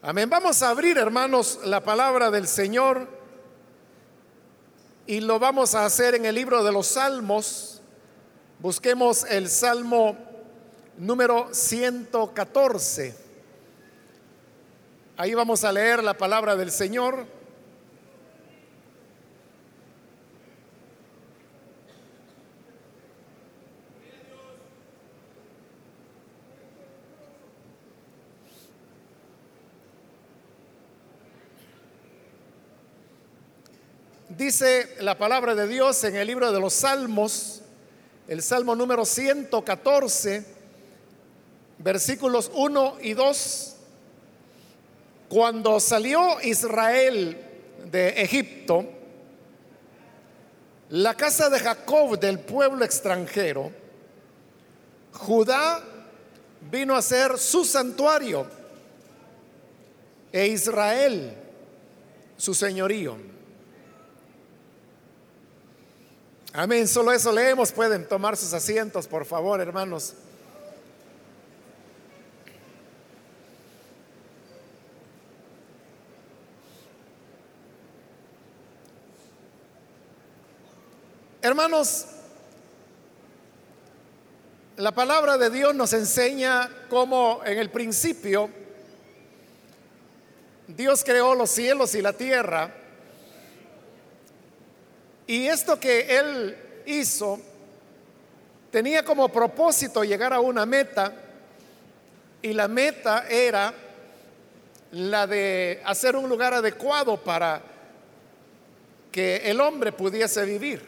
Amén. Vamos a abrir, hermanos, la palabra del Señor y lo vamos a hacer en el libro de los Salmos. Busquemos el Salmo número 114. Ahí vamos a leer la palabra del Señor. Dice la palabra de Dios en el libro de los Salmos, el Salmo número 114, versículos 1 y 2. Cuando salió Israel de Egipto, la casa de Jacob del pueblo extranjero, Judá vino a ser su santuario e Israel su señorío. Amén, solo eso leemos. Pueden tomar sus asientos, por favor, hermanos. Hermanos, la palabra de Dios nos enseña cómo en el principio Dios creó los cielos y la tierra y esto que él hizo tenía como propósito llegar a una meta y la meta era la de hacer un lugar adecuado para que el hombre pudiese vivir.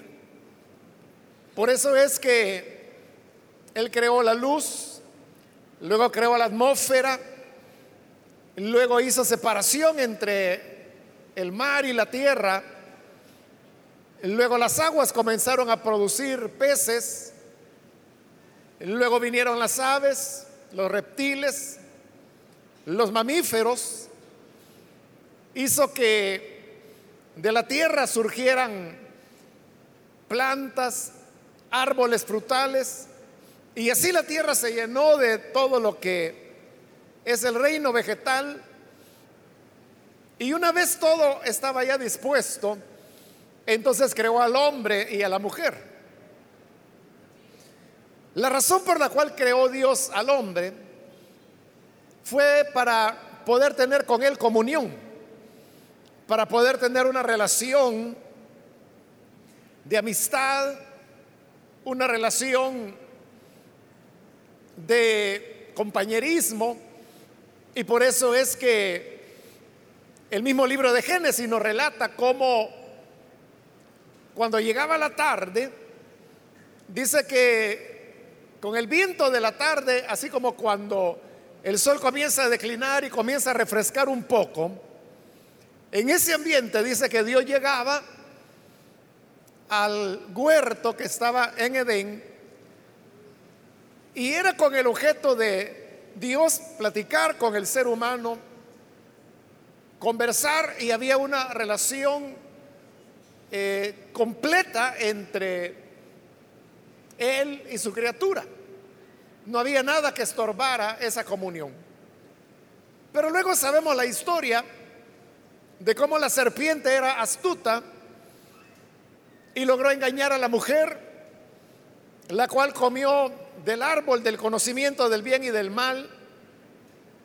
Por eso es que él creó la luz, luego creó la atmósfera, luego hizo separación entre el mar y la tierra, Luego las aguas comenzaron a producir peces. Luego vinieron las aves, los reptiles, los mamíferos. Hizo que de la tierra surgieran plantas, árboles frutales. Y así la tierra se llenó de todo lo que es el reino vegetal. Y una vez todo estaba ya dispuesto, entonces creó al hombre y a la mujer. La razón por la cual creó Dios al hombre fue para poder tener con él comunión, para poder tener una relación de amistad, una relación de compañerismo, y por eso es que el mismo libro de Génesis nos relata cómo cuando llegaba la tarde, dice que con el viento de la tarde, así como cuando el sol comienza a declinar y comienza a refrescar un poco, en ese ambiente dice que Dios llegaba al huerto que estaba en Edén y era con el objeto de Dios platicar con el ser humano, conversar y había una relación eh, completa entre él y su criatura. No había nada que estorbara esa comunión. Pero luego sabemos la historia de cómo la serpiente era astuta y logró engañar a la mujer, la cual comió del árbol del conocimiento del bien y del mal,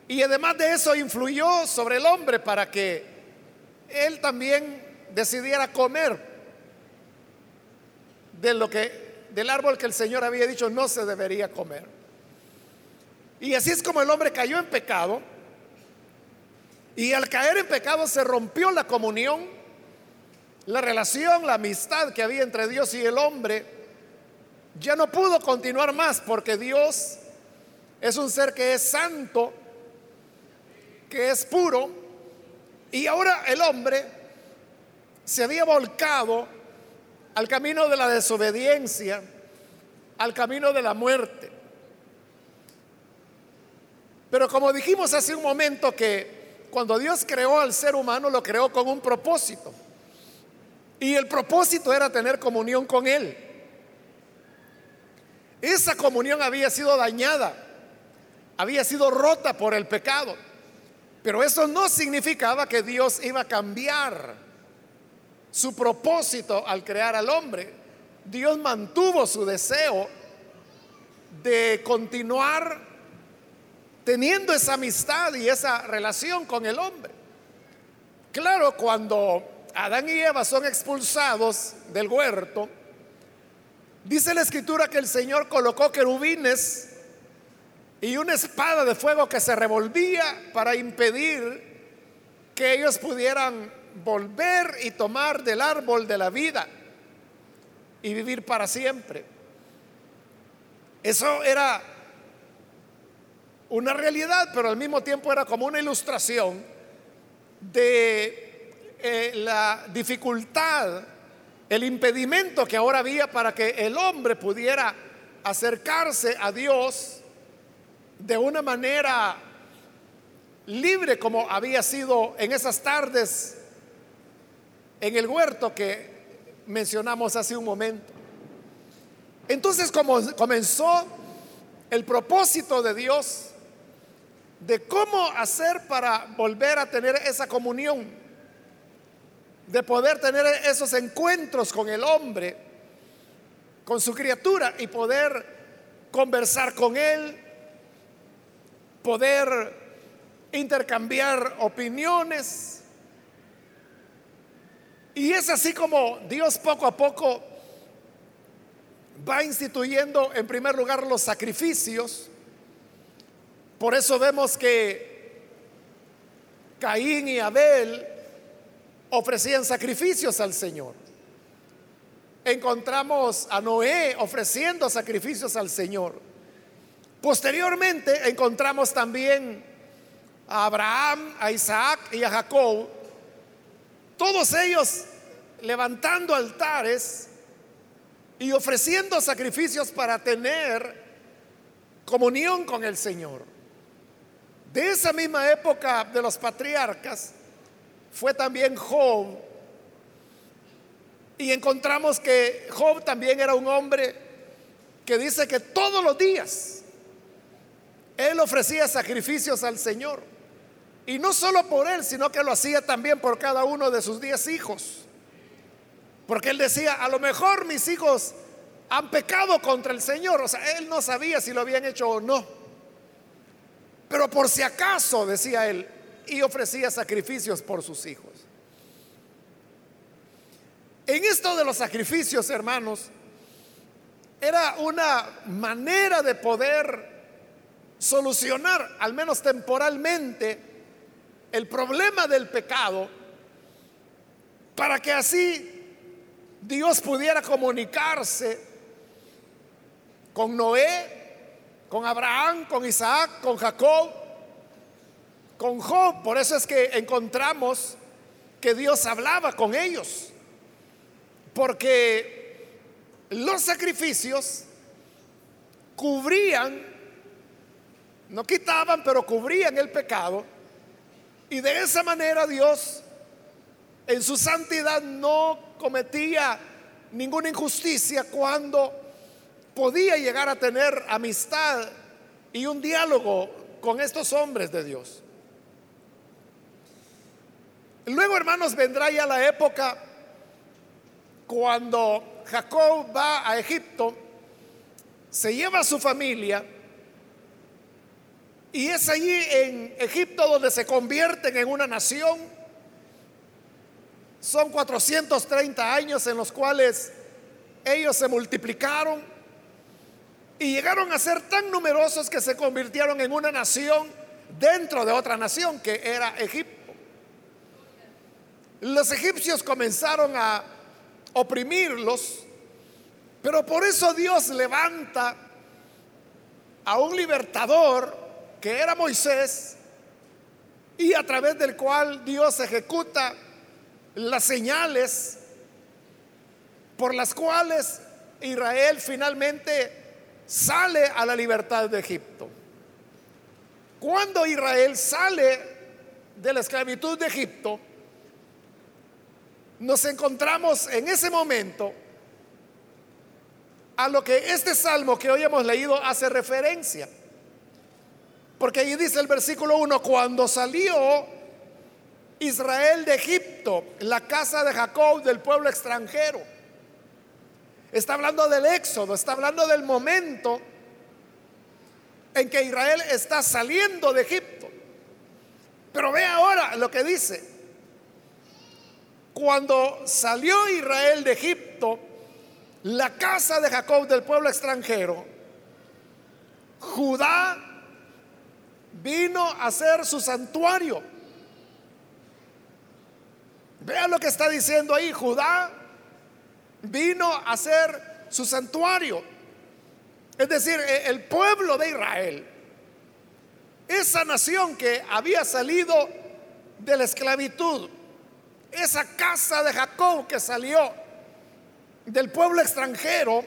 y además de eso influyó sobre el hombre para que él también decidiera comer de lo que del árbol que el Señor había dicho no se debería comer. Y así es como el hombre cayó en pecado. Y al caer en pecado se rompió la comunión, la relación, la amistad que había entre Dios y el hombre. Ya no pudo continuar más porque Dios es un ser que es santo, que es puro. Y ahora el hombre se había volcado al camino de la desobediencia, al camino de la muerte. Pero como dijimos hace un momento que cuando Dios creó al ser humano lo creó con un propósito. Y el propósito era tener comunión con Él. Esa comunión había sido dañada, había sido rota por el pecado. Pero eso no significaba que Dios iba a cambiar su propósito al crear al hombre. Dios mantuvo su deseo de continuar teniendo esa amistad y esa relación con el hombre. Claro, cuando Adán y Eva son expulsados del huerto, dice la escritura que el Señor colocó querubines y una espada de fuego que se revolvía para impedir que ellos pudieran volver y tomar del árbol de la vida y vivir para siempre. Eso era una realidad, pero al mismo tiempo era como una ilustración de eh, la dificultad, el impedimento que ahora había para que el hombre pudiera acercarse a Dios de una manera libre como había sido en esas tardes en el huerto que mencionamos hace un momento. Entonces como comenzó el propósito de Dios de cómo hacer para volver a tener esa comunión, de poder tener esos encuentros con el hombre, con su criatura y poder conversar con él, poder intercambiar opiniones. Y es así como Dios poco a poco va instituyendo en primer lugar los sacrificios. Por eso vemos que Caín y Abel ofrecían sacrificios al Señor. Encontramos a Noé ofreciendo sacrificios al Señor. Posteriormente encontramos también a Abraham, a Isaac y a Jacob, todos ellos levantando altares y ofreciendo sacrificios para tener comunión con el Señor. De esa misma época de los patriarcas fue también Job. Y encontramos que Job también era un hombre que dice que todos los días él ofrecía sacrificios al Señor. Y no solo por él, sino que lo hacía también por cada uno de sus diez hijos. Porque él decía, a lo mejor mis hijos han pecado contra el Señor. O sea, él no sabía si lo habían hecho o no. Pero por si acaso, decía él, y ofrecía sacrificios por sus hijos. En esto de los sacrificios, hermanos, era una manera de poder solucionar, al menos temporalmente, el problema del pecado, para que así Dios pudiera comunicarse con Noé, con Abraham, con Isaac, con Jacob, con Job. Por eso es que encontramos que Dios hablaba con ellos, porque los sacrificios cubrían no quitaban, pero cubrían el pecado. Y de esa manera Dios en su santidad no cometía ninguna injusticia cuando podía llegar a tener amistad y un diálogo con estos hombres de Dios. Luego, hermanos, vendrá ya la época cuando Jacob va a Egipto, se lleva a su familia, y es allí en Egipto donde se convierten en una nación. Son 430 años en los cuales ellos se multiplicaron y llegaron a ser tan numerosos que se convirtieron en una nación dentro de otra nación que era Egipto. Los egipcios comenzaron a oprimirlos, pero por eso Dios levanta a un libertador que era Moisés y a través del cual Dios ejecuta las señales por las cuales Israel finalmente sale a la libertad de Egipto. Cuando Israel sale de la esclavitud de Egipto, nos encontramos en ese momento a lo que este salmo que hoy hemos leído hace referencia. Porque ahí dice el versículo 1, cuando salió Israel de Egipto, la casa de Jacob, del pueblo extranjero. Está hablando del éxodo, está hablando del momento en que Israel está saliendo de Egipto. Pero ve ahora lo que dice. Cuando salió Israel de Egipto, la casa de Jacob del pueblo extranjero, Judá vino a ser su santuario. Vean lo que está diciendo ahí. Judá vino a ser su santuario. Es decir, e, el pueblo de Israel, esa nación que había salido de la esclavitud, esa casa de Jacob que salió del pueblo extranjero,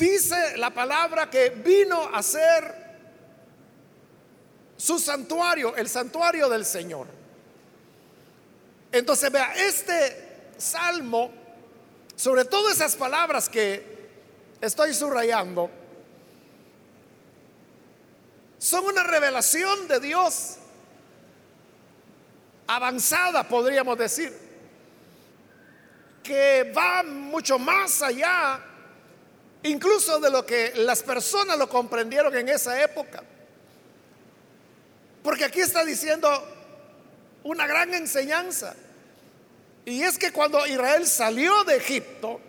dice la palabra que vino a ser su santuario, el santuario del Señor. Entonces, vea, este salmo, sobre todo esas palabras que estoy subrayando, son una revelación de Dios avanzada, podríamos decir, que va mucho más allá, incluso de lo que las personas lo comprendieron en esa época. Porque aquí está diciendo una gran enseñanza. Y es que cuando Israel salió de Egipto,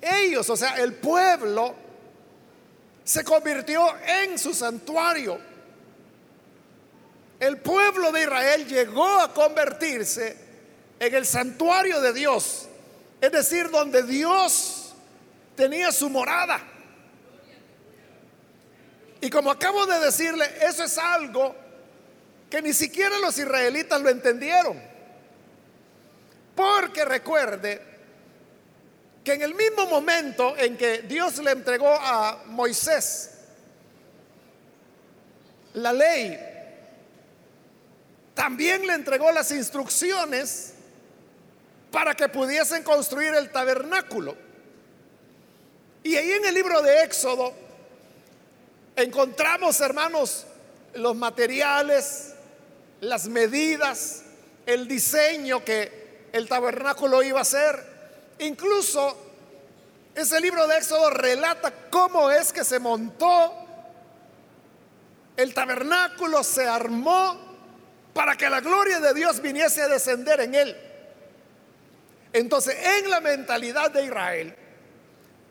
ellos, o sea, el pueblo, se convirtió en su santuario. El pueblo de Israel llegó a convertirse en el santuario de Dios, es decir, donde Dios tenía su morada. Y como acabo de decirle, eso es algo que ni siquiera los israelitas lo entendieron. Porque recuerde que en el mismo momento en que Dios le entregó a Moisés la ley, también le entregó las instrucciones para que pudiesen construir el tabernáculo. Y ahí en el libro de Éxodo encontramos, hermanos, los materiales, las medidas, el diseño que el tabernáculo iba a ser. Incluso ese libro de Éxodo relata cómo es que se montó el tabernáculo, se armó para que la gloria de Dios viniese a descender en él. Entonces, en la mentalidad de Israel,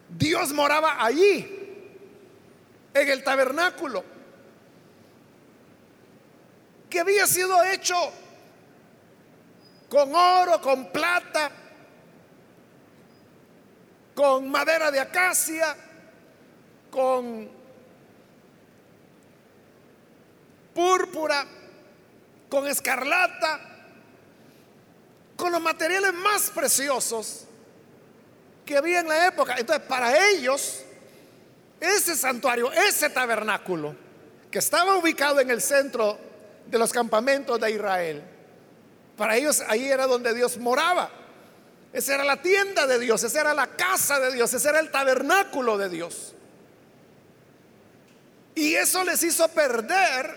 Dios moraba allí, en el tabernáculo. Que había sido hecho con oro, con plata, con madera de acacia, con púrpura, con escarlata, con los materiales más preciosos que había en la época. Entonces, para ellos, ese santuario, ese tabernáculo, que estaba ubicado en el centro de los campamentos de Israel. Para ellos ahí era donde Dios moraba. Esa era la tienda de Dios, esa era la casa de Dios, ese era el tabernáculo de Dios. Y eso les hizo perder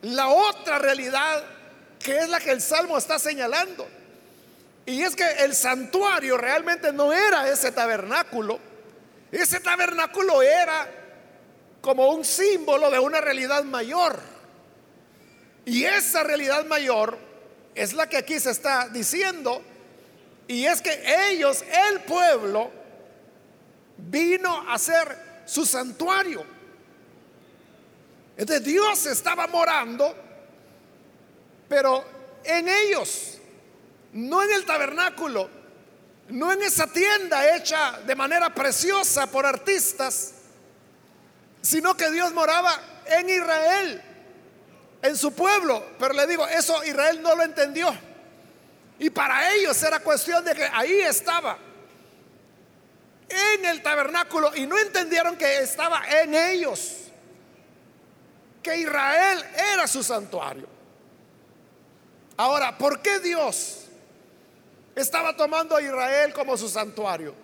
la otra realidad que es la que el Salmo está señalando. Y es que el santuario realmente no era ese tabernáculo. Ese tabernáculo era como un símbolo de una realidad mayor. Y esa realidad mayor es la que aquí se está diciendo. Y es que ellos, el pueblo, vino a ser su santuario. Entonces Dios estaba morando, pero en ellos, no en el tabernáculo, no en esa tienda hecha de manera preciosa por artistas, sino que Dios moraba en Israel en su pueblo. Pero le digo, eso Israel no lo entendió. Y para ellos era cuestión de que ahí estaba, en el tabernáculo, y no entendieron que estaba en ellos, que Israel era su santuario. Ahora, ¿por qué Dios estaba tomando a Israel como su santuario?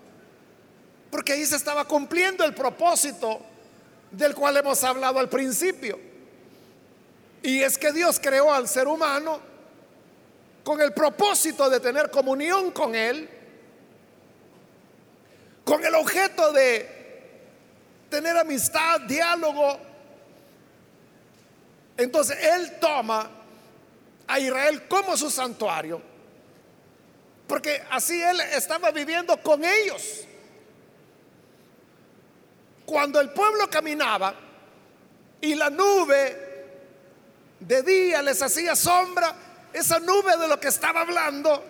Porque ahí se estaba cumpliendo el propósito del cual hemos hablado al principio. Y es que Dios creó al ser humano con el propósito de tener comunión con Él, con el objeto de tener amistad, diálogo. Entonces Él toma a Israel como su santuario, porque así Él estaba viviendo con ellos. Cuando el pueblo caminaba y la nube de día les hacía sombra, esa nube de lo que estaba hablando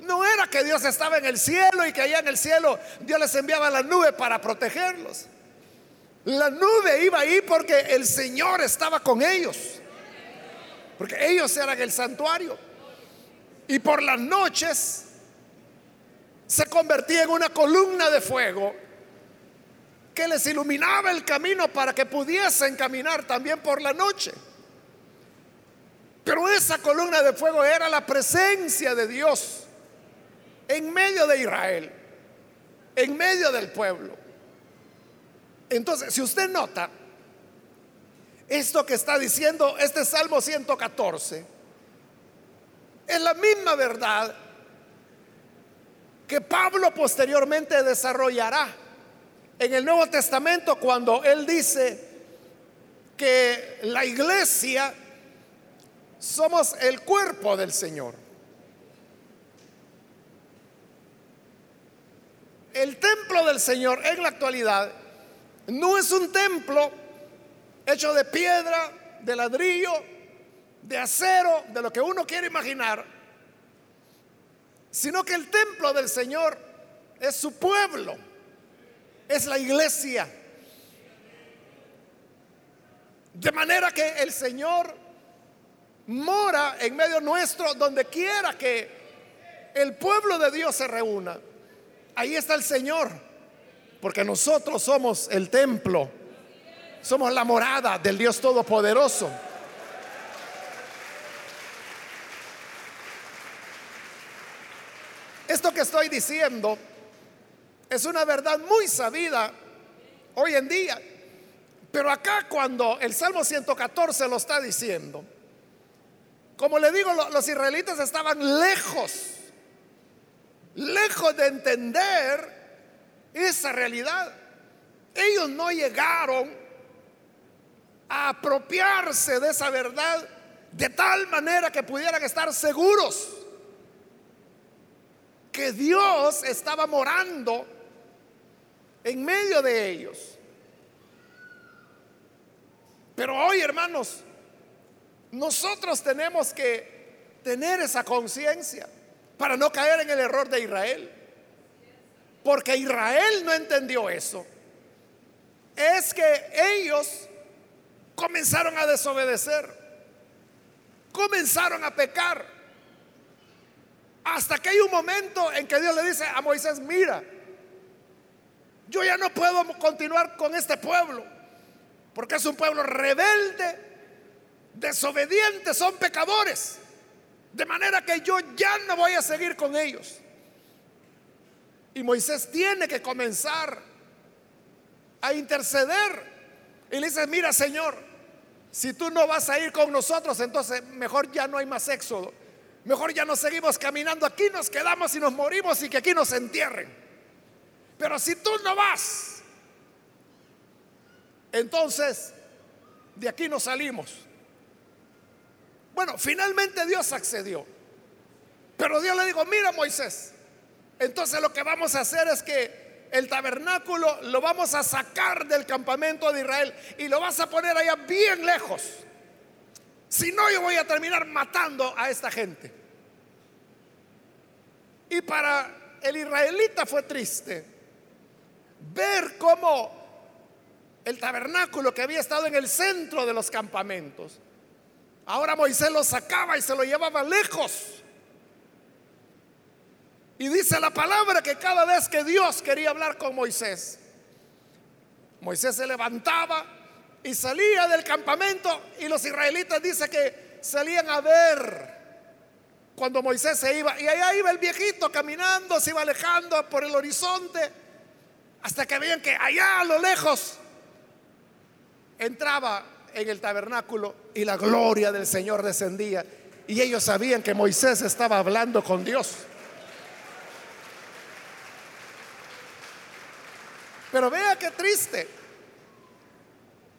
no era que Dios estaba en el cielo y que allá en el cielo Dios les enviaba la nube para protegerlos. La nube iba ahí porque el Señor estaba con ellos. Porque ellos eran el santuario. Y por las noches se convertía en una columna de fuego que les iluminaba el camino para que pudiesen caminar también por la noche. Pero esa columna de fuego era la presencia de Dios en medio de Israel, en medio del pueblo. Entonces, si usted nota, esto que está diciendo este Salmo 114 es la misma verdad que Pablo posteriormente desarrollará en el Nuevo Testamento cuando él dice que la iglesia somos el cuerpo del Señor. El templo del Señor en la actualidad no es un templo hecho de piedra, de ladrillo, de acero, de lo que uno quiere imaginar, sino que el templo del Señor es su pueblo, es la iglesia. De manera que el Señor mora en medio nuestro donde quiera que el pueblo de Dios se reúna. Ahí está el Señor, porque nosotros somos el templo, somos la morada del Dios Todopoderoso. Esto que estoy diciendo es una verdad muy sabida hoy en día, pero acá cuando el Salmo 114 lo está diciendo, como le digo, los israelitas estaban lejos, lejos de entender esa realidad. Ellos no llegaron a apropiarse de esa verdad de tal manera que pudieran estar seguros que Dios estaba morando en medio de ellos. Pero hoy, hermanos, nosotros tenemos que tener esa conciencia para no caer en el error de Israel. Porque Israel no entendió eso. Es que ellos comenzaron a desobedecer. Comenzaron a pecar. Hasta que hay un momento en que Dios le dice a Moisés, mira, yo ya no puedo continuar con este pueblo. Porque es un pueblo rebelde, desobedientes, son pecadores. De manera que yo ya no voy a seguir con ellos. Y Moisés tiene que comenzar a interceder. Y le dice, mira Señor, si tú no vas a ir con nosotros, entonces mejor ya no hay más éxodo. Mejor ya no seguimos caminando, aquí nos quedamos y nos morimos y que aquí nos entierren. Pero si tú no vas, entonces de aquí nos salimos. Bueno, finalmente Dios accedió. Pero Dios le dijo, mira Moisés, entonces lo que vamos a hacer es que el tabernáculo lo vamos a sacar del campamento de Israel y lo vas a poner allá bien lejos. Si no, yo voy a terminar matando a esta gente. Y para el israelita fue triste ver cómo el tabernáculo que había estado en el centro de los campamentos Ahora Moisés lo sacaba y se lo llevaba lejos. Y dice la palabra que cada vez que Dios quería hablar con Moisés, Moisés se levantaba y salía del campamento y los israelitas dice que salían a ver cuando Moisés se iba. Y allá iba el viejito caminando, se iba alejando por el horizonte. Hasta que veían que allá a lo lejos entraba en el tabernáculo y la gloria del Señor descendía. Y ellos sabían que Moisés estaba hablando con Dios. Pero vea qué triste.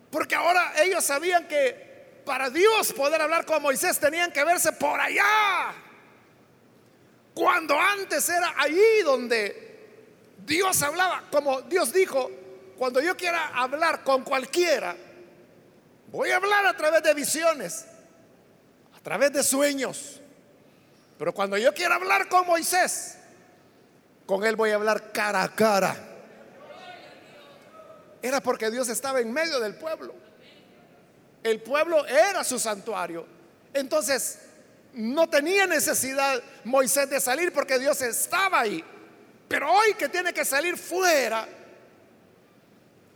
Porque ahora ellos sabían que para Dios poder hablar con Moisés tenían que verse por allá. Cuando antes era allí donde Dios hablaba, como Dios dijo, cuando yo quiera hablar con cualquiera, voy a hablar a través de visiones, a través de sueños. Pero cuando yo quiera hablar con Moisés, con él voy a hablar cara a cara. Era porque Dios estaba en medio del pueblo. El pueblo era su santuario. Entonces, no tenía necesidad Moisés de salir porque Dios estaba ahí. Pero hoy que tiene que salir fuera,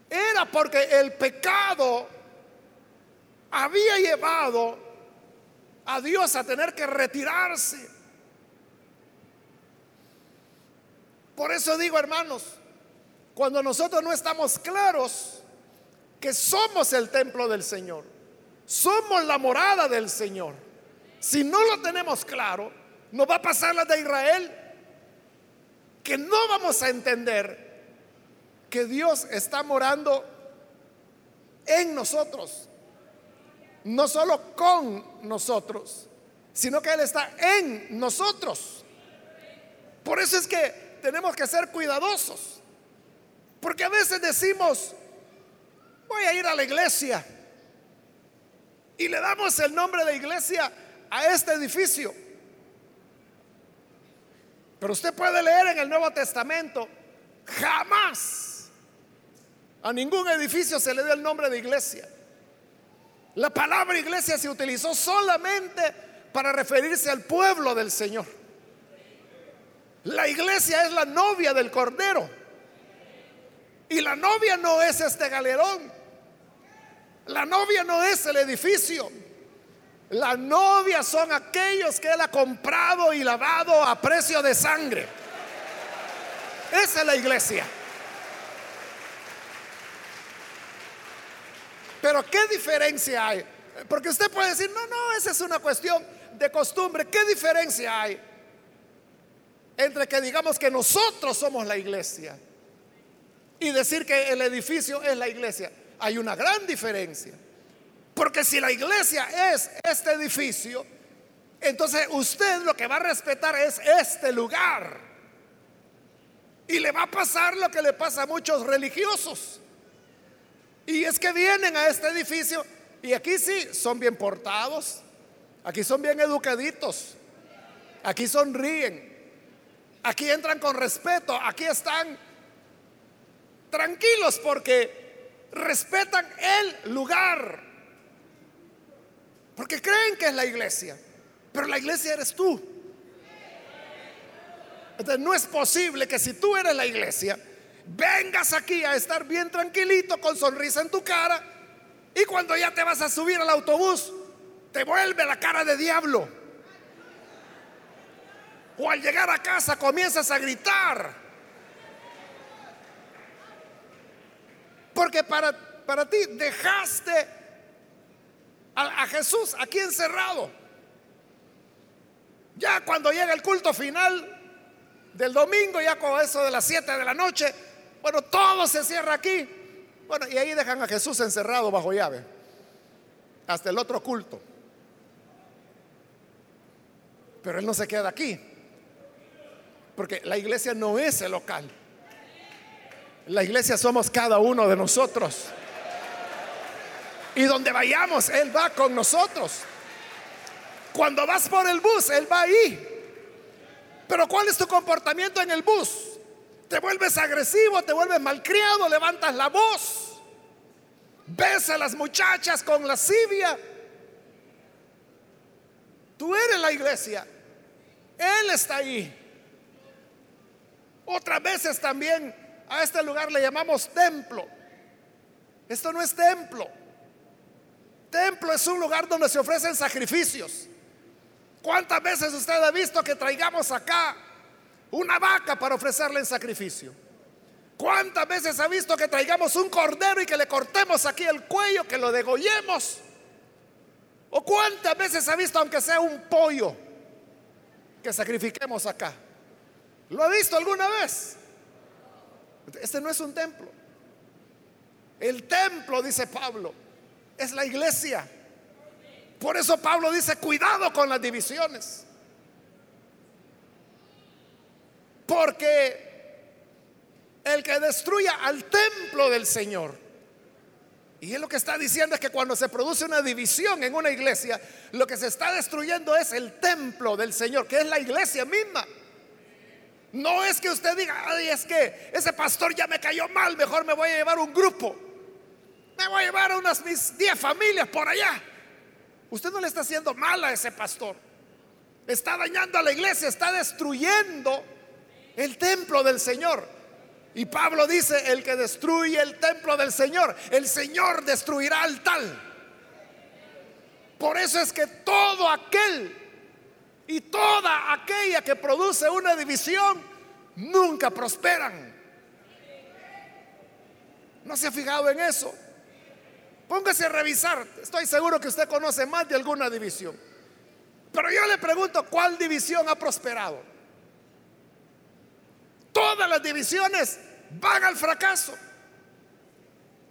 era porque el pecado había llevado a Dios a tener que retirarse. Por eso digo, hermanos, cuando nosotros no estamos claros que somos el templo del Señor, somos la morada del Señor, si no lo tenemos claro, nos va a pasar la de Israel, que no vamos a entender que Dios está morando en nosotros, no solo con nosotros, sino que Él está en nosotros. Por eso es que tenemos que ser cuidadosos, porque a veces decimos, voy a ir a la iglesia, y le damos el nombre de iglesia a este edificio. Pero usted puede leer en el Nuevo Testamento, jamás a ningún edificio se le dio el nombre de iglesia. La palabra iglesia se utilizó solamente para referirse al pueblo del Señor. La iglesia es la novia del Cordero. Y la novia no es este galerón. La novia no es el edificio. La novia son aquellos que Él ha comprado y lavado a precio de sangre. Esa es la iglesia. Pero ¿qué diferencia hay? Porque usted puede decir, no, no, esa es una cuestión de costumbre. ¿Qué diferencia hay entre que digamos que nosotros somos la iglesia y decir que el edificio es la iglesia? Hay una gran diferencia. Porque si la iglesia es este edificio, entonces usted lo que va a respetar es este lugar. Y le va a pasar lo que le pasa a muchos religiosos. Y es que vienen a este edificio y aquí sí son bien portados, aquí son bien educaditos, aquí sonríen, aquí entran con respeto, aquí están tranquilos porque respetan el lugar. Porque creen que es la iglesia. Pero la iglesia eres tú. Entonces no es posible que si tú eres la iglesia, vengas aquí a estar bien tranquilito con sonrisa en tu cara y cuando ya te vas a subir al autobús, te vuelve la cara de diablo. O al llegar a casa comienzas a gritar. Porque para, para ti dejaste a, Jesús aquí encerrado. Ya cuando llega el culto final del domingo, ya con eso de las 7 de la noche, bueno, todo se cierra aquí. Bueno, y ahí dejan a Jesús encerrado bajo llave, hasta el otro culto. Pero Él no se queda aquí, porque la iglesia no es el local. La iglesia somos cada uno de nosotros. Y donde vayamos, Él va con nosotros. Cuando vas por el bus, Él va ahí. Pero ¿cuál es tu comportamiento en el bus? ¿Te vuelves agresivo? ¿Te vuelves malcriado? ¿Levantas la voz? ¿Ves a las muchachas con lascivia? Tú eres la iglesia. Él está ahí. Otras veces también a este lugar le llamamos templo. Esto no es templo. Templo es un lugar donde se ofrecen sacrificios. ¿Cuántas veces usted ha visto que traigamos acá una vaca para ofrecerle en sacrificio? ¿Cuántas veces ha visto que traigamos un cordero y que le cortemos aquí el cuello, que lo degollemos? ¿O cuántas veces ha visto, aunque sea un pollo, que sacrifiquemos acá? ¿Lo ha visto alguna vez? Este no es un templo. El templo, dice Pablo, es la iglesia. Por eso Pablo dice, cuidado con las divisiones. Porque el que destruya al templo del Señor. Y él lo que está diciendo es que cuando se produce una división en una iglesia, lo que se está destruyendo es el templo del Señor, que es la iglesia misma. No es que usted diga, ay, es que ese pastor ya me cayó mal, mejor me voy a llevar un grupo. Me voy a llevar a unas mis 10 familias por allá. Usted no le está haciendo mal a ese pastor. Está dañando a la iglesia, está destruyendo el templo del Señor. Y Pablo dice, el que destruye el templo del Señor, el Señor destruirá al tal. Por eso es que todo aquel y toda aquella que produce una división nunca prosperan. ¿No se ha fijado en eso? Póngase a revisar. Estoy seguro que usted conoce más de alguna división. Pero yo le pregunto, ¿cuál división ha prosperado? Todas las divisiones van al fracaso.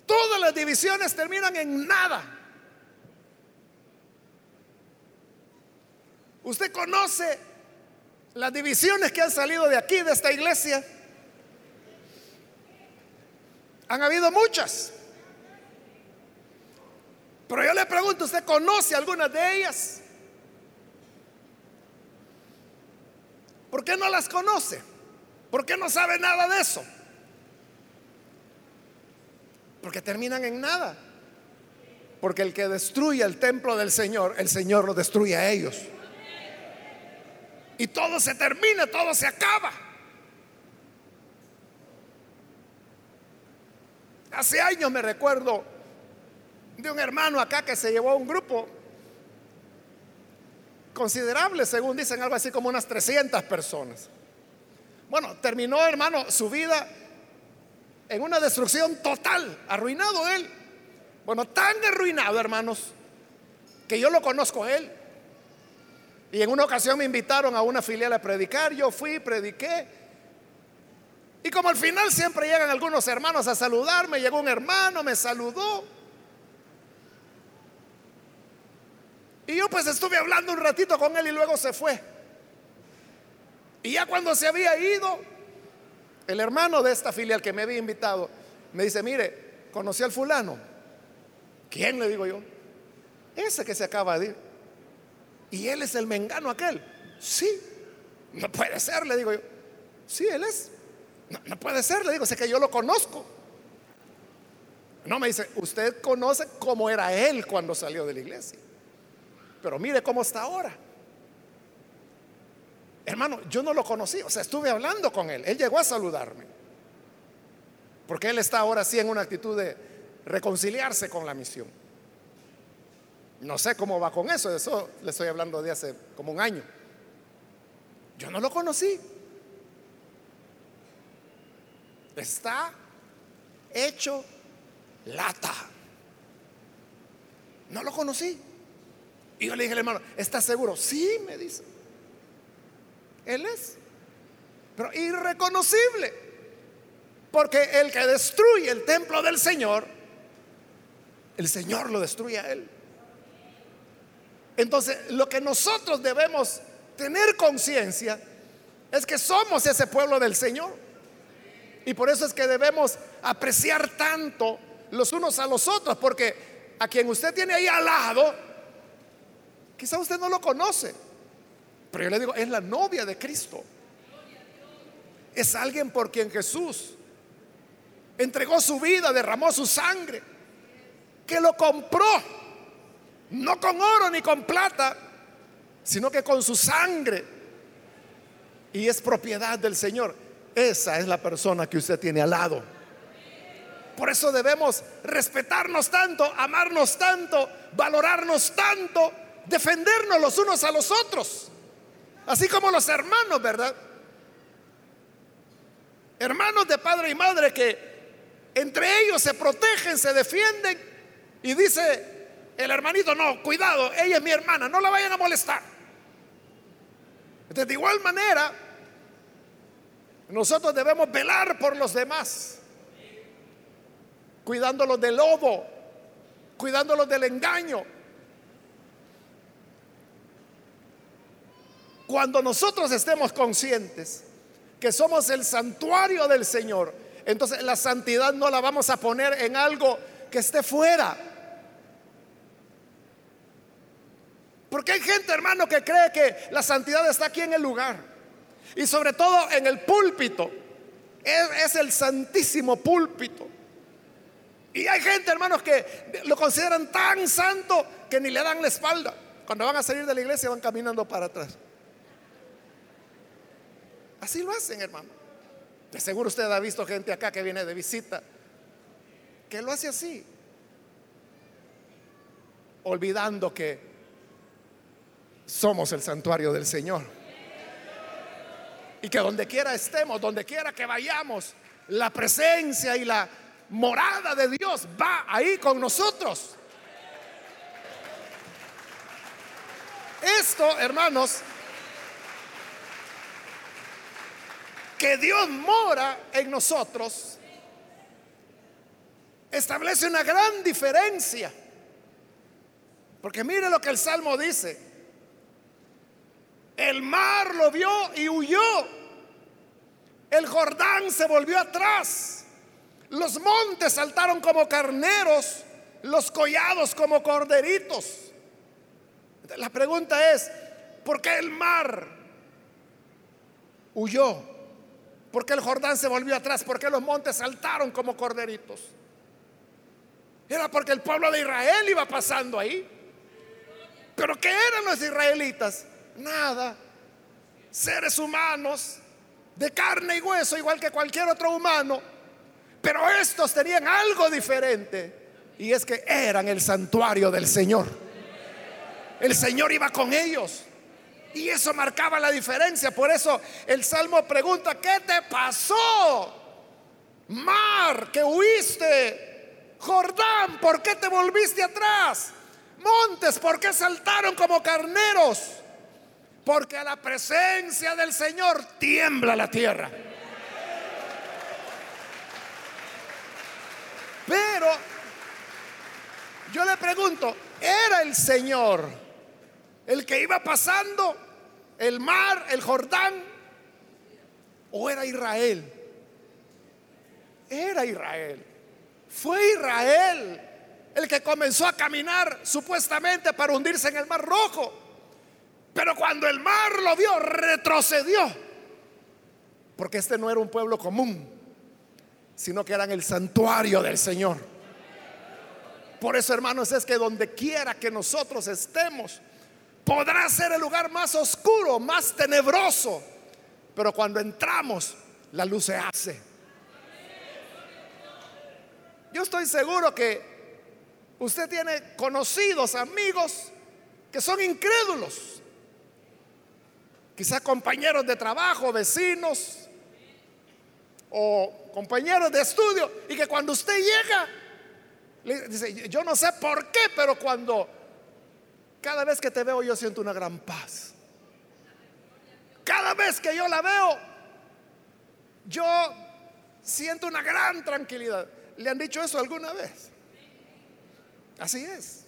Todas las divisiones terminan en nada. Usted conoce las divisiones que han salido de aquí, de esta iglesia. Han habido muchas. Pero yo le pregunto, ¿usted conoce algunas de ellas? ¿Por qué no las conoce? ¿Por qué no sabe nada de eso? Porque terminan en nada. Porque el que destruye el templo del Señor, el Señor lo destruye a ellos. Y todo se termina, todo se acaba. Hace años me recuerdo de un hermano acá que se llevó a un grupo considerable, según dicen, algo así como unas 300 personas. Bueno, terminó, hermano, su vida en una destrucción total, arruinado él. Bueno, tan arruinado, hermanos, que yo lo conozco a él. Y en una ocasión me invitaron a una filial a predicar, yo fui, prediqué. Y como al final siempre llegan algunos hermanos a saludarme, llegó un hermano, me saludó. Y yo pues estuve hablando un ratito con él y luego se fue. Y ya cuando se había ido, el hermano de esta filial que me había invitado me dice, mire, conocí al fulano. ¿Quién le digo yo? Ese que se acaba de ir. Y él es el mengano aquel. Sí, no puede ser, le digo yo. Sí, él es. No, no puede ser, le digo, sé que yo lo conozco. No me dice, usted conoce cómo era él cuando salió de la iglesia. Pero mire cómo está ahora. Hermano, yo no lo conocí, o sea, estuve hablando con él. Él llegó a saludarme. Porque él está ahora sí en una actitud de reconciliarse con la misión. No sé cómo va con eso, eso le estoy hablando de hace como un año. Yo no lo conocí. Está hecho lata. No lo conocí. Y yo le dije al hermano, ¿estás seguro? Sí, me dice. Él es. Pero irreconocible. Porque el que destruye el templo del Señor, el Señor lo destruye a él. Entonces, lo que nosotros debemos tener conciencia es que somos ese pueblo del Señor. Y por eso es que debemos apreciar tanto los unos a los otros, porque a quien usted tiene ahí al lado, Quizá usted no lo conoce, pero yo le digo, es la novia de Cristo. Es alguien por quien Jesús entregó su vida, derramó su sangre, que lo compró, no con oro ni con plata, sino que con su sangre. Y es propiedad del Señor. Esa es la persona que usted tiene al lado. Por eso debemos respetarnos tanto, amarnos tanto, valorarnos tanto defendernos los unos a los otros, así como los hermanos, ¿verdad? hermanos de padre y madre que entre ellos se protegen, se defienden y dice el hermanito, no, cuidado, ella es mi hermana, no la vayan a molestar. Entonces, de igual manera, nosotros debemos velar por los demás, cuidándolos del lobo, cuidándolos del engaño. Cuando nosotros estemos conscientes que somos el santuario del Señor, entonces la santidad no la vamos a poner en algo que esté fuera. Porque hay gente, hermano, que cree que la santidad está aquí en el lugar. Y sobre todo en el púlpito. Es, el santísimo púlpito. Y hay gente, hermanos, que lo consideran tan santo que ni le dan la espalda. Cuando van a salir de la iglesia van caminando para atrás. Así lo hacen, hermano. De seguro usted ha visto gente acá que viene de visita, que lo hace así, olvidando que somos el santuario del Señor. Y que donde quiera estemos, donde quiera que vayamos, la presencia y la morada de Dios va ahí con nosotros. Esto, hermanos, que Dios mora en nosotros, establece una gran diferencia. Porque mire lo que el Salmo dice. El mar lo vio y huyó. El Jordán se volvió atrás. Los montes saltaron como carneros, los collados como corderitos. La pregunta es, ¿por qué el mar huyó? ¿Por qué el Jordán se volvió atrás? ¿Por qué los montes saltaron como corderitos? Era porque el pueblo de Israel iba pasando ahí. Pero ¿qué eran los israelitas? Nada. Seres humanos de carne y hueso, igual que cualquier otro humano. Pero estos tenían algo diferente. Y es que eran el santuario del Señor. El Señor iba con ellos. Y eso marcaba la diferencia. Por eso el Salmo pregunta, ¿qué te pasó? Mar, que huiste. Jordán, ¿por qué te volviste atrás? Montes, ¿por qué saltaron como carneros? Porque a la presencia del Señor tiembla la tierra. Pero yo le pregunto, ¿era el Señor el que iba pasando el mar, el Jordán, o era Israel? Era Israel. Fue Israel el que comenzó a caminar supuestamente para hundirse en el mar rojo. Pero cuando el mar lo vio, retrocedió. Porque este no era un pueblo común, sino que eran el santuario del Señor. Por eso, hermanos, es que donde quiera que nosotros estemos, Podrá ser el lugar más oscuro, más tenebroso, pero cuando entramos, la luz se hace. Yo estoy seguro que usted tiene conocidos, amigos, que son incrédulos. Quizá compañeros de trabajo, vecinos o compañeros de estudio, y que cuando usted llega, le dice, yo no sé por qué, pero cuando cada vez que te veo yo siento una gran paz. Cada vez que yo la veo, yo siento una gran tranquilidad. ¿Le han dicho eso alguna vez? Así es.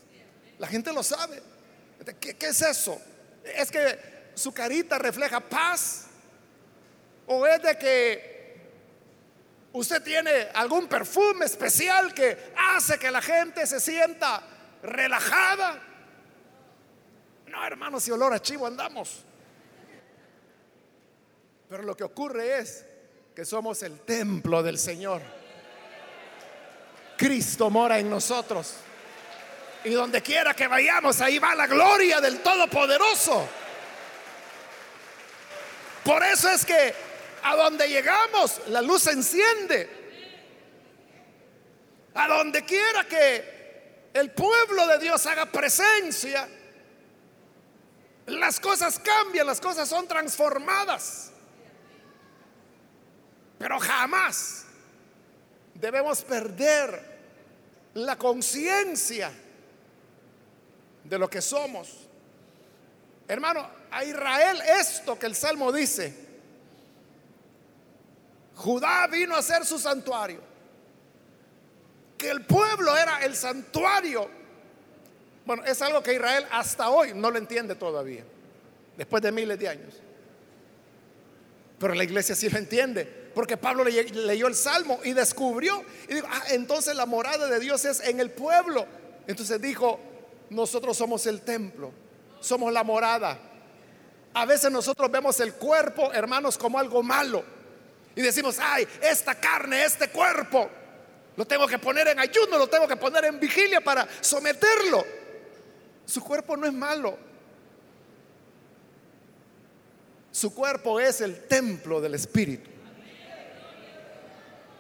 La gente lo sabe. ¿Qué, es eso? ¿Es que su carita refleja paz? ¿O es de que usted tiene algún perfume especial que hace que la gente se sienta relajada? No, hermanos, si olor a chivo andamos. Pero lo que ocurre es que somos el templo del Señor. Cristo mora en nosotros. Y donde quiera que vayamos, ahí va la gloria del Todopoderoso. Por eso es que a donde llegamos, la luz se enciende. A donde quiera que el pueblo de Dios haga presencia, las cosas cambian, las cosas son transformadas. Pero jamás debemos perder la conciencia de lo que somos. Hermano, a Israel esto que el Salmo dice, Judá vino a ser su santuario, que el pueblo era el santuario. Bueno, es algo que Israel hasta hoy no lo entiende todavía, después de miles de años. Pero la iglesia sí lo entiende, porque Pablo leyó el Salmo y descubrió, y dijo, ah, entonces la morada de Dios es en el pueblo. Entonces dijo, nosotros somos el templo, somos la morada. A veces nosotros vemos el cuerpo, hermanos, como algo malo. Y decimos, ay, esta carne, este cuerpo, lo tengo que poner en ayuno, lo tengo que poner en vigilia para someterlo. Su cuerpo no es malo. Su cuerpo es el templo del Espíritu.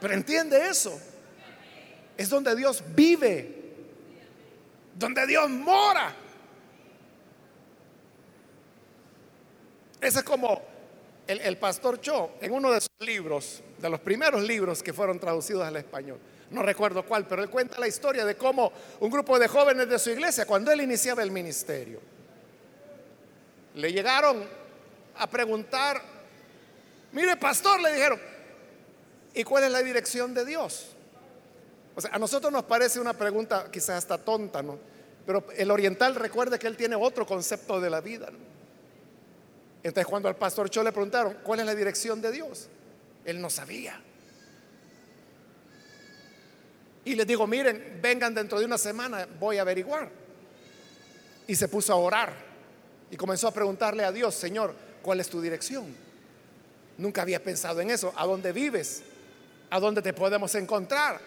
Pero entiende eso. Es donde Dios vive. Donde Dios mora. Ese es como el, pastor Cho, en uno de sus libros, de los primeros libros que fueron traducidos al español, no recuerdo cuál, pero él cuenta la historia de cómo un grupo de jóvenes de su iglesia, cuando él iniciaba el ministerio, le llegaron a preguntar, mire pastor, le dijeron, ¿y cuál es la dirección de Dios? O sea, a nosotros nos parece una pregunta quizás hasta tonta, ¿no? Pero el oriental recuerde que él tiene otro concepto de la vida. ¿no? Entonces cuando al pastor Cho le preguntaron, ¿cuál es la dirección de Dios? Él no sabía. Y les digo, miren, vengan dentro de una semana, voy a averiguar. Y se puso a orar y comenzó a preguntarle a Dios, Señor, ¿cuál es tu dirección? Nunca había pensado en eso. ¿A dónde vives? ¿A dónde te podemos encontrar?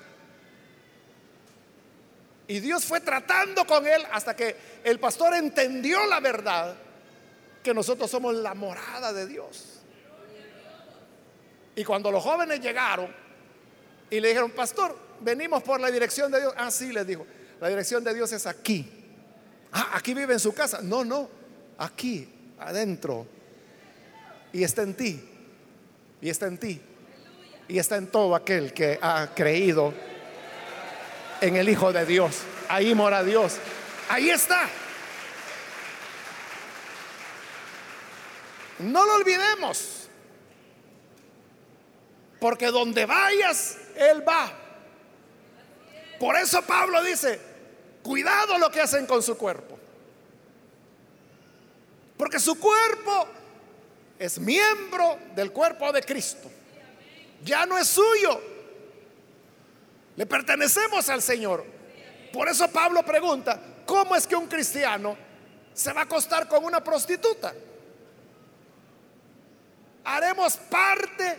Y Dios fue tratando con él hasta que el pastor entendió la verdad que nosotros somos la morada de Dios. Y cuando los jóvenes llegaron y le dijeron, pastor, venimos por la dirección de Dios. Ah, sí, les dijo, la dirección de Dios es aquí. Ah, aquí vive en su casa. No, no, aquí, adentro. Y está en ti. Y está en ti. Y está en todo aquel que ha creído en el Hijo de Dios. Ahí mora Dios. Ahí está. No lo olvidemos. Porque donde vayas, Él va. Por eso Pablo dice, cuidado lo que hacen con su cuerpo. Porque su cuerpo es miembro del cuerpo de Cristo. Ya no es suyo. Le pertenecemos al Señor. Por eso Pablo pregunta, ¿cómo es que un cristiano se va a acostar con una prostituta? haremos parte,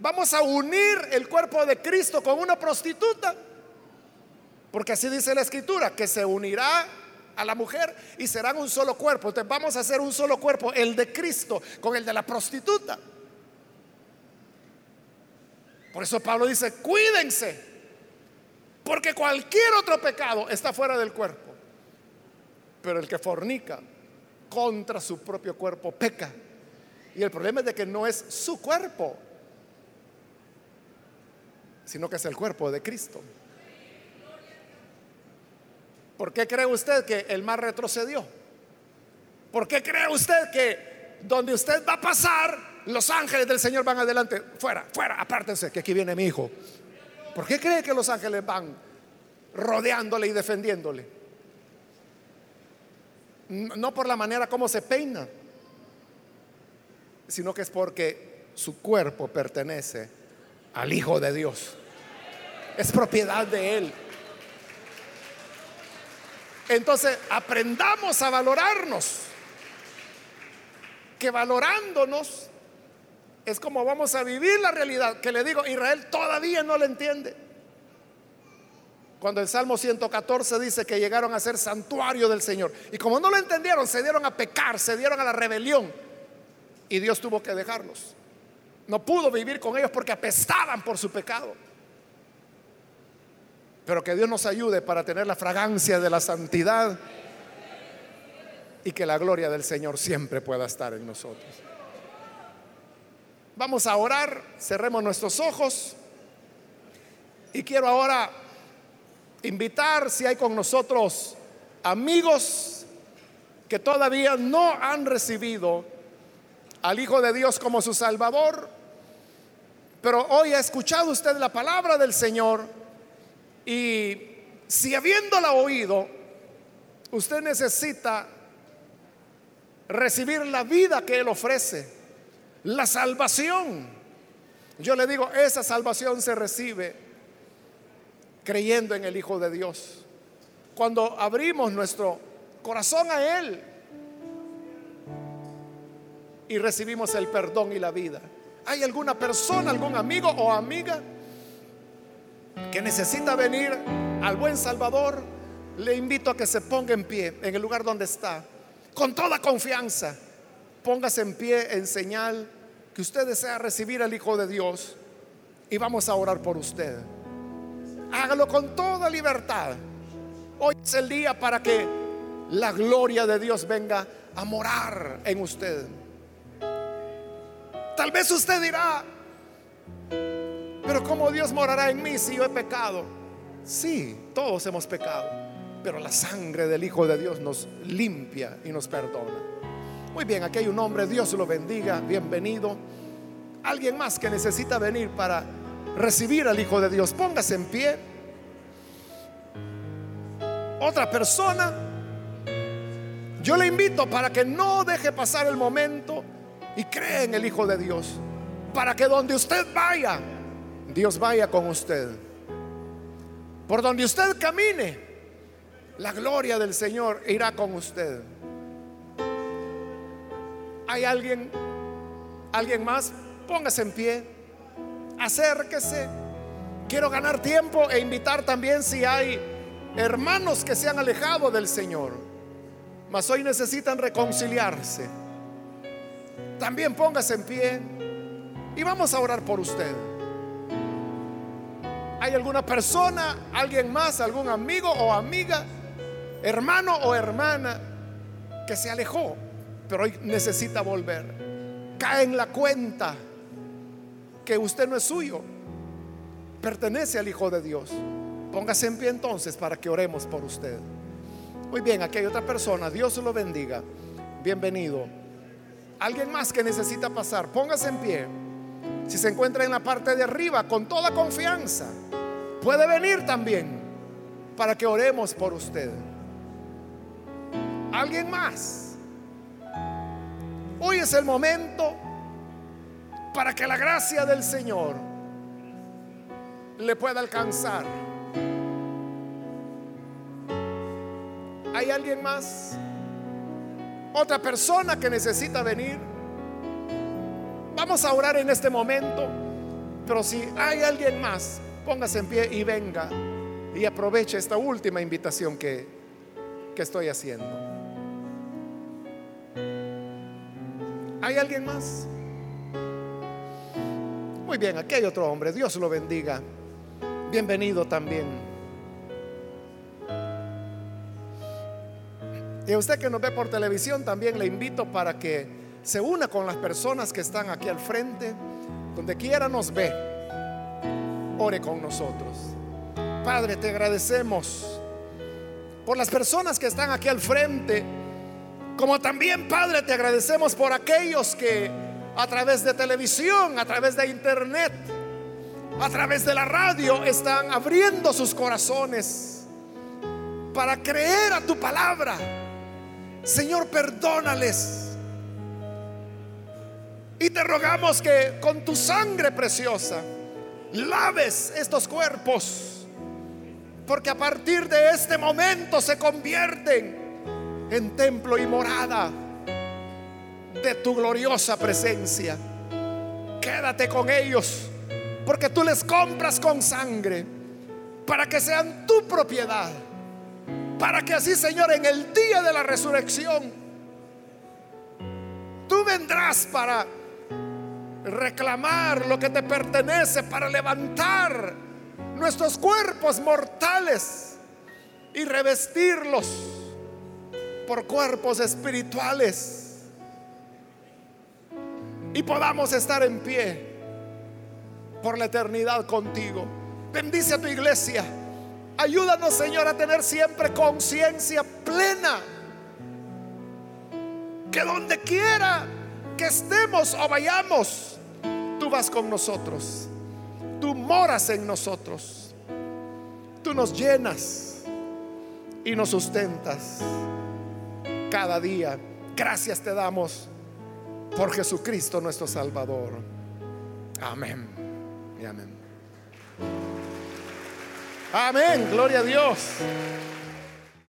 vamos a unir el cuerpo de Cristo con una prostituta. Porque así dice la escritura, que se unirá a la mujer y serán un solo cuerpo. Entonces vamos a hacer un solo cuerpo, el de Cristo con el de la prostituta. Por eso Pablo dice, cuídense, porque cualquier otro pecado está fuera del cuerpo. Pero el que fornica contra su propio cuerpo peca. Y el problema es de que no es su cuerpo, sino que es el cuerpo de Cristo. ¿Por qué cree usted que el mar retrocedió? ¿Por qué cree usted que donde usted va a pasar, los ángeles del Señor van adelante? Fuera, fuera, apártense, que aquí viene mi hijo. ¿Por qué cree que los ángeles van rodeándole y defendiéndole? No por la manera como se peina sino que es porque su cuerpo pertenece al Hijo de Dios. Es propiedad de Él. Entonces, aprendamos a valorarnos. Que valorándonos es como vamos a vivir la realidad. Que le digo, Israel todavía no lo entiende. Cuando el Salmo 114 dice que llegaron a ser santuario del Señor. Y como no lo entendieron, se dieron a pecar, se dieron a la rebelión y Dios tuvo que dejarlos. No pudo vivir con ellos porque apestaban por su pecado. Pero que Dios nos ayude para tener la fragancia de la santidad y que la gloria del Señor siempre pueda estar en nosotros. Vamos a orar, cerremos nuestros ojos y quiero ahora invitar si hay con nosotros amigos que todavía no han recibido al Hijo de Dios como su Salvador, pero hoy ha escuchado usted la palabra del Señor y si habiéndola oído, usted necesita recibir la vida que Él ofrece, la salvación. Yo le digo, esa salvación se recibe creyendo en el Hijo de Dios. Cuando abrimos nuestro corazón a Él y recibimos el perdón y la vida. ¿Hay alguna persona, algún amigo o amiga que necesita venir al buen Salvador? Le invito a que se ponga en pie en el lugar donde está, con toda confianza. Póngase en pie en señal que usted desea recibir al Hijo de Dios y vamos a orar por usted. Hágalo con toda libertad. Hoy es el día para que la gloria de Dios venga a morar en usted. Tal vez usted dirá, pero ¿cómo Dios morará en mí si yo he pecado? Sí, todos hemos pecado, pero la sangre del Hijo de Dios nos limpia y nos perdona. Muy bien, aquí hay un hombre, Dios lo bendiga, bienvenido. Alguien más que necesita venir para recibir al Hijo de Dios, póngase en pie. Otra persona, yo le invito para que no deje pasar el momento y cree en el Hijo de Dios, para que donde usted vaya, Dios vaya con usted. Por donde usted camine, la gloria del Señor irá con usted. ¿Hay alguien, alguien más? Póngase en pie, acérquese. Quiero ganar tiempo e invitar también si hay hermanos que se han alejado del Señor, mas hoy necesitan reconciliarse. También póngase en pie y vamos a orar por usted. ¿Hay alguna persona, alguien más, algún amigo o amiga, hermano o hermana que se alejó, pero hoy necesita volver? Cae en la cuenta que usted no es suyo, pertenece al Hijo de Dios. Póngase en pie entonces para que oremos por usted. Muy bien, aquí hay otra persona, Dios lo bendiga. Bienvenido. Alguien más que necesita pasar, póngase en pie. Si se encuentra en la parte de arriba, con toda confianza, puede venir también para que oremos por usted. Alguien más. Hoy es el momento para que la gracia del Señor le pueda alcanzar. ¿Hay alguien más? Otra persona que necesita venir. Vamos a orar en este momento, pero si hay alguien más, póngase en pie y venga y aproveche esta última invitación que, que estoy haciendo. ¿Hay alguien más? Muy bien, aquí hay otro hombre, Dios lo bendiga. Bienvenido también. Y a usted que nos ve por televisión también le invito para que se una con las personas que están aquí al frente, donde quiera nos ve, ore con nosotros. Padre, te agradecemos por las personas que están aquí al frente, como también, Padre, te agradecemos por aquellos que a través de televisión, a través de internet, a través de la radio, están abriendo sus corazones para creer a tu palabra. Señor, perdónales. Y te rogamos que con tu sangre preciosa laves estos cuerpos, porque a partir de este momento se convierten en templo y morada de tu gloriosa presencia. Quédate con ellos, porque tú les compras con sangre, para que sean tu propiedad, para que así, Señor, en el día de la resurrección, tú vendrás para reclamar lo que te pertenece, para levantar nuestros cuerpos mortales y revestirlos por cuerpos espirituales y podamos estar en pie por la eternidad contigo. Bendice a tu iglesia. Ayúdanos, Señor, a tener siempre conciencia plena. Que donde quiera que estemos o vayamos, tú vas con nosotros. Tú moras en nosotros. Tú nos llenas y nos sustentas cada día. Gracias te damos por Jesucristo nuestro Salvador. Amén. Y amén. Amén. Gloria a Dios.